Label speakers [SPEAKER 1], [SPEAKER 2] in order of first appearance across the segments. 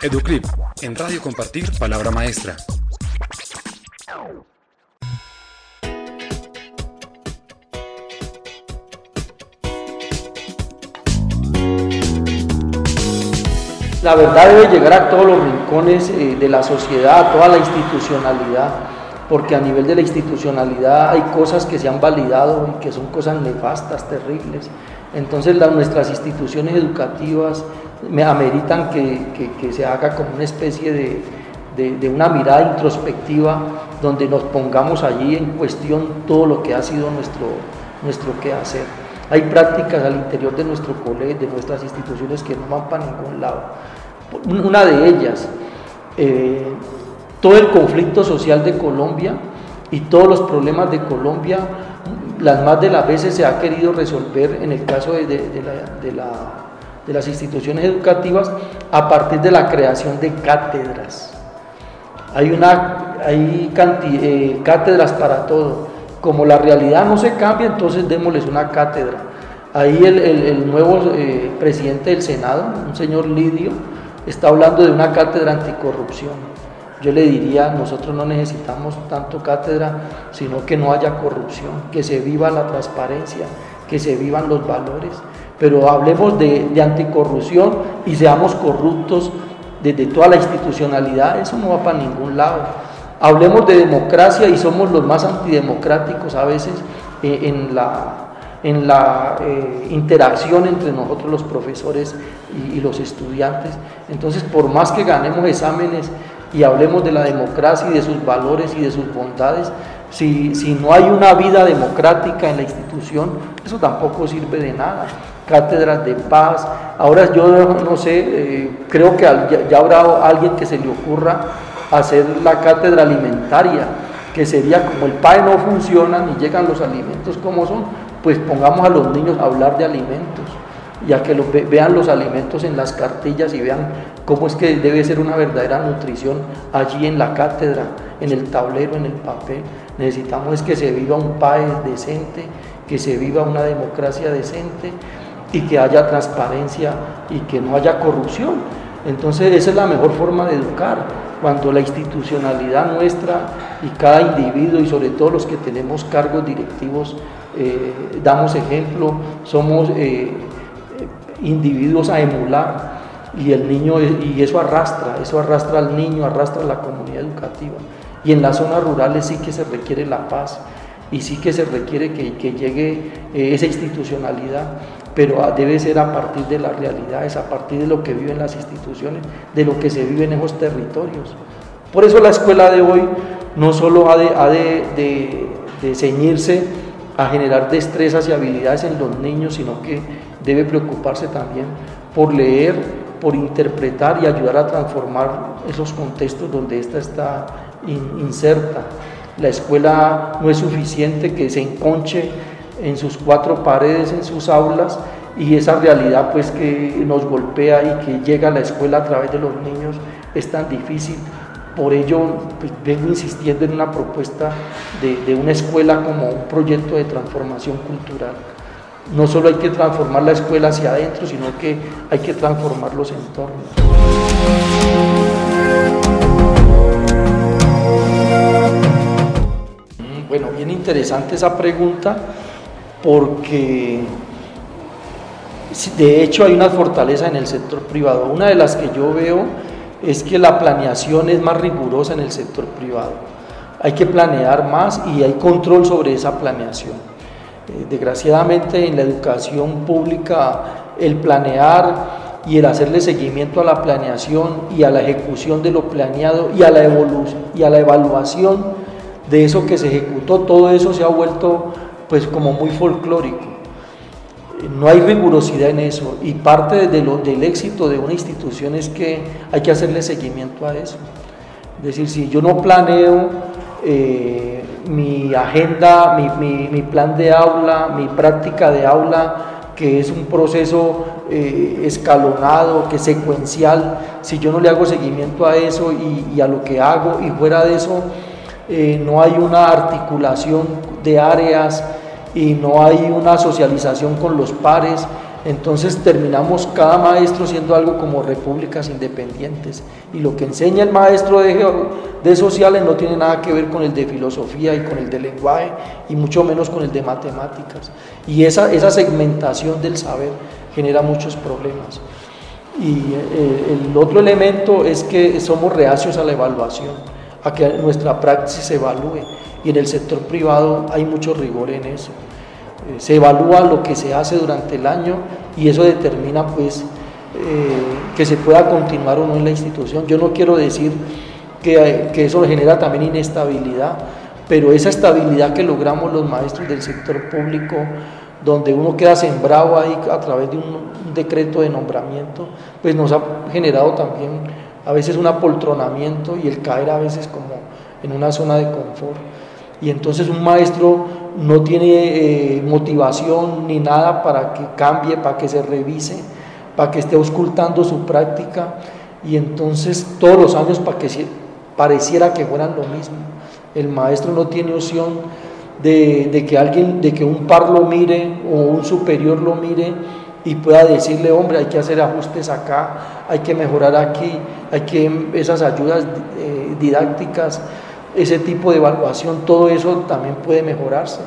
[SPEAKER 1] Educlip, en Radio Compartir, Palabra Maestra.
[SPEAKER 2] La verdad debe llegar a todos los rincones eh, de la sociedad, a toda la institucionalidad, porque a nivel de la institucionalidad hay cosas que se han validado y que son cosas nefastas, terribles. Entonces nuestras instituciones educativas me ameritan que, se haga como una especie de, una mirada introspectiva donde nos pongamos allí en cuestión todo lo que ha sido nuestro, nuestro quehacer. Hay prácticas al interior de nuestro colegio, de nuestras instituciones que no van para ningún lado. Una de ellas, eh, todo el conflicto social de Colombia y todos los problemas de Colombia, las más de las veces se ha querido resolver en el caso de, las instituciones educativas a partir de la creación de cátedras. Hay, una, hay eh, cátedras para todo. Como la realidad no se cambia, entonces démosles una cátedra. Ahí el, nuevo eh, presidente del Senado, un señor Lidio, está hablando de una cátedra anticorrupción. Yo le diría, nosotros no necesitamos tanto cátedra, sino que no haya corrupción, que se viva la transparencia, que se vivan los valores, pero hablemos de, anticorrupción y seamos corruptos desde toda la institucionalidad, eso no va para ningún lado. Hablemos de democracia y somos los más antidemocráticos a veces eh, en la, en la eh, interacción entre nosotros los profesores y, los estudiantes. Entonces, por más que ganemos exámenes y hablemos de la democracia y de sus valores y de sus bondades, si, si no hay una vida democrática en la institución, eso tampoco sirve de nada. Cátedras de paz. Ahora yo no sé, eh, creo que ya, habrá alguien que se le ocurra hacer la cátedra alimentaria, que sería como el PAE no funciona ni llegan los alimentos como son, pues pongamos a los niños a hablar de alimentos, ya que vean los alimentos en las cartillas y vean cómo es que debe ser una verdadera nutrición allí en la cátedra, en el tablero, en el papel. Necesitamos es que se viva un PAE decente, que se viva una democracia decente y que haya transparencia y que no haya corrupción. Entonces esa es la mejor forma de educar, cuando la institucionalidad nuestra y cada individuo y sobre todo los que tenemos cargos directivos eh, damos ejemplo, somos eh, individuos a emular y el niño y eso arrastra, eso arrastra al niño, arrastra a la comunidad educativa. Y en las zonas rurales sí que se requiere la paz y sí que se requiere que, que llegue eh, esa institucionalidad pero debe ser a partir de las realidades, a partir de lo que viven las instituciones, de lo que se vive en esos territorios. Por eso la escuela de hoy no solo ha de, ceñirse a generar destrezas y habilidades en los niños, sino que debe preocuparse también por leer, por interpretar y ayudar a transformar esos contextos donde ésta está inserta. La escuela no es suficiente que se enconche en sus cuatro paredes, en sus aulas, y esa realidad pues que nos golpea y que llega a la escuela a través de los niños es tan difícil. Por ello pues, vengo insistiendo en una propuesta de, una escuela como un proyecto de transformación cultural. No solo hay que transformar la escuela hacia adentro, sino que hay que transformar los entornos. Bueno, bien interesante esa pregunta porque de hecho hay una fortaleza en el sector privado. Una de las que yo veo es que la planeación es más rigurosa en el sector privado. Hay que planear más y hay control sobre esa planeación. Eh, desgraciadamente en la educación pública el planear y el hacerle seguimiento a la planeación y a la ejecución de lo planeado y a la y a la evaluación de eso que se ejecutó, todo eso se ha vuelto pues como muy folclórico. No hay rigurosidad en eso y parte de lo, del éxito de una institución es que hay que hacerle seguimiento a eso. Es decir, si yo no planeo eh, mi agenda, mi, plan de aula, mi práctica de aula, que es un proceso eh, escalonado, que es secuencial, si yo no le hago seguimiento a eso y, a lo que hago y fuera de eso, eh, no hay una articulación de áreas y no hay una socialización con los pares, Entonces terminamos cada maestro siendo algo como repúblicas independientes. Y lo que enseña el maestro de, sociales no tiene nada que ver con el de filosofía y con el de lenguaje, y mucho menos con el de matemáticas. Y esa, esa segmentación del saber genera muchos problemas. Y eh, el otro elemento es que somos reacios a la evaluación, a que nuestra práctica se evalúe. Y en el sector privado hay mucho rigor en eso. Eh, se evalúa lo que se hace durante el año y eso determina pues eh, que se pueda continuar o no en la institución. Yo no quiero decir que, que eso genera también inestabilidad, pero esa estabilidad que logramos los maestros del sector público donde uno queda sembrado ahí a través de un, decreto de nombramiento, pues nos ha generado también a veces un apoltronamiento y el caer a veces como en una zona de confort. Y entonces un maestro no tiene eh, motivación ni nada para que cambie, para que se revise, para que esté auscultando su práctica y entonces todos los años para que pareciera que fueran lo mismo. El maestro no tiene opción de, que alguien, de que un par lo mire o un superior lo mire y pueda decirle, hombre, hay que hacer ajustes acá, hay que mejorar aquí, hay que esas ayudas eh, didácticas, ese tipo de evaluación, todo eso también puede mejorarse.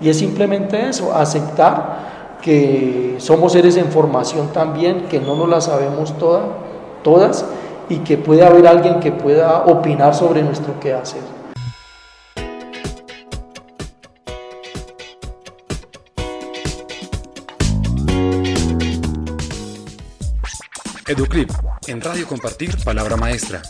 [SPEAKER 2] Y es simplemente eso, aceptar que somos seres en formación también, que no nos la sabemos todas, todas y que puede haber alguien que pueda opinar sobre nuestro quehacer.
[SPEAKER 1] Educlip, en Radio Compartir, Palabra Maestra.